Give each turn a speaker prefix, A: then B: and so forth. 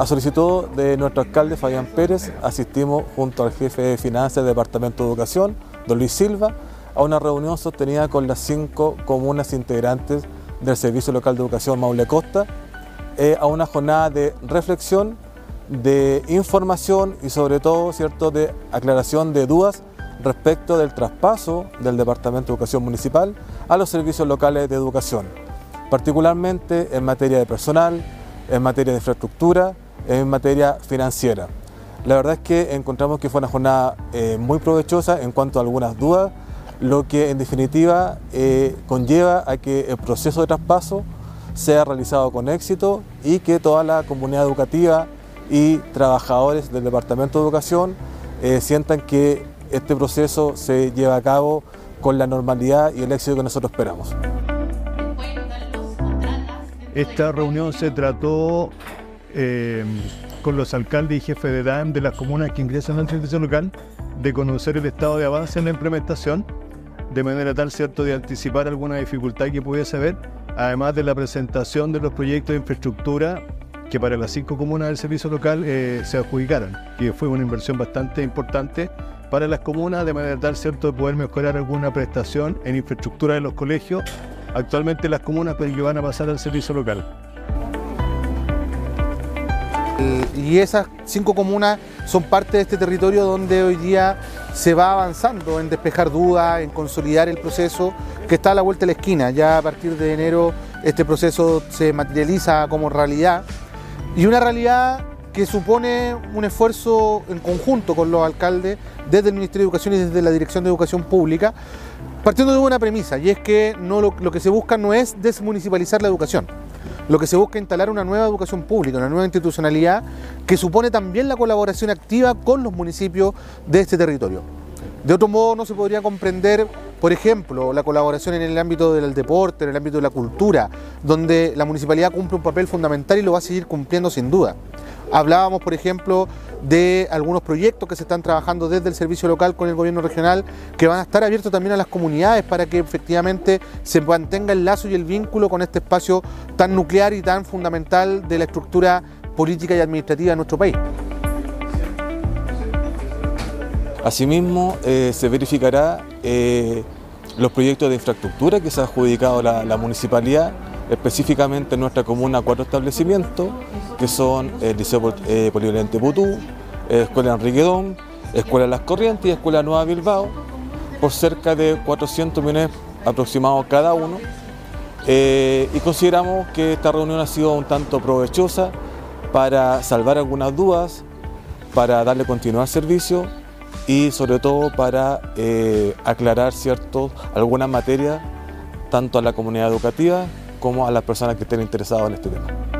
A: A solicitud de nuestro alcalde Fabián Pérez, asistimos junto al jefe de finanzas del Departamento de Educación, don Luis Silva, a una reunión sostenida con las cinco comunas integrantes del Servicio Local de Educación Maule Costa, eh, a una jornada de reflexión, de información y sobre todo ¿cierto? de aclaración de dudas respecto del traspaso del Departamento de Educación Municipal a los servicios locales de educación, particularmente en materia de personal, en materia de infraestructura, en materia financiera. La verdad es que encontramos que fue una jornada eh, muy provechosa en cuanto a algunas dudas, lo que en definitiva eh, conlleva a que el proceso de traspaso sea realizado con éxito y que toda la comunidad educativa y trabajadores del Departamento de Educación eh, sientan que este proceso se lleva a cabo con la normalidad y el éxito que nosotros esperamos.
B: Esta reunión se trató eh, con los alcaldes y jefes de DAM de las comunas que ingresan al servicio local de conocer el estado de avance en la implementación, de manera tal cierto de anticipar alguna dificultad que pudiese haber, además de la presentación de los proyectos de infraestructura que para las cinco comunas del servicio local eh, se adjudicaron, que fue una inversión bastante importante para las comunas, de manera tal cierto de poder mejorar alguna prestación en infraestructura de los colegios, actualmente las comunas que van a pasar al servicio local.
C: Y esas cinco comunas son parte de este territorio donde hoy día se va avanzando en despejar dudas, en consolidar el proceso que está a la vuelta de la esquina. Ya a partir de enero este proceso se materializa como realidad y una realidad que supone un esfuerzo en conjunto con los alcaldes desde el Ministerio de Educación y desde la Dirección de Educación Pública, partiendo de una premisa, y es que no lo, lo que se busca no es desmunicipalizar la educación. Lo que se busca es instalar una nueva educación pública, una nueva institucionalidad que supone también la colaboración activa con los municipios de este territorio. De otro modo no se podría comprender, por ejemplo, la colaboración en el ámbito del deporte, en el ámbito de la cultura, donde la municipalidad cumple un papel fundamental y lo va a seguir cumpliendo sin duda. Hablábamos, por ejemplo, de algunos proyectos que se están trabajando desde el servicio local con el gobierno regional, que van a estar abiertos también a las comunidades para que efectivamente se mantenga el lazo y el vínculo con este espacio tan nuclear y tan fundamental de la estructura política y administrativa de nuestro país.
A: Asimismo, eh, se verificará eh, los proyectos de infraestructura que se ha adjudicado la, la municipalidad específicamente en nuestra comuna cuatro establecimientos, que son el Liceo eh, Polivalente Putú, Escuela Enriquedón, Escuela Las Corrientes y Escuela Nueva Bilbao, por cerca de 400 millones aproximados cada uno. Eh, y consideramos que esta reunión ha sido un tanto provechosa para salvar algunas dudas, para darle continuidad al servicio y sobre todo para eh, aclarar cierto, algunas materias tanto a la comunidad educativa como a las personas que estén interesadas en este tema.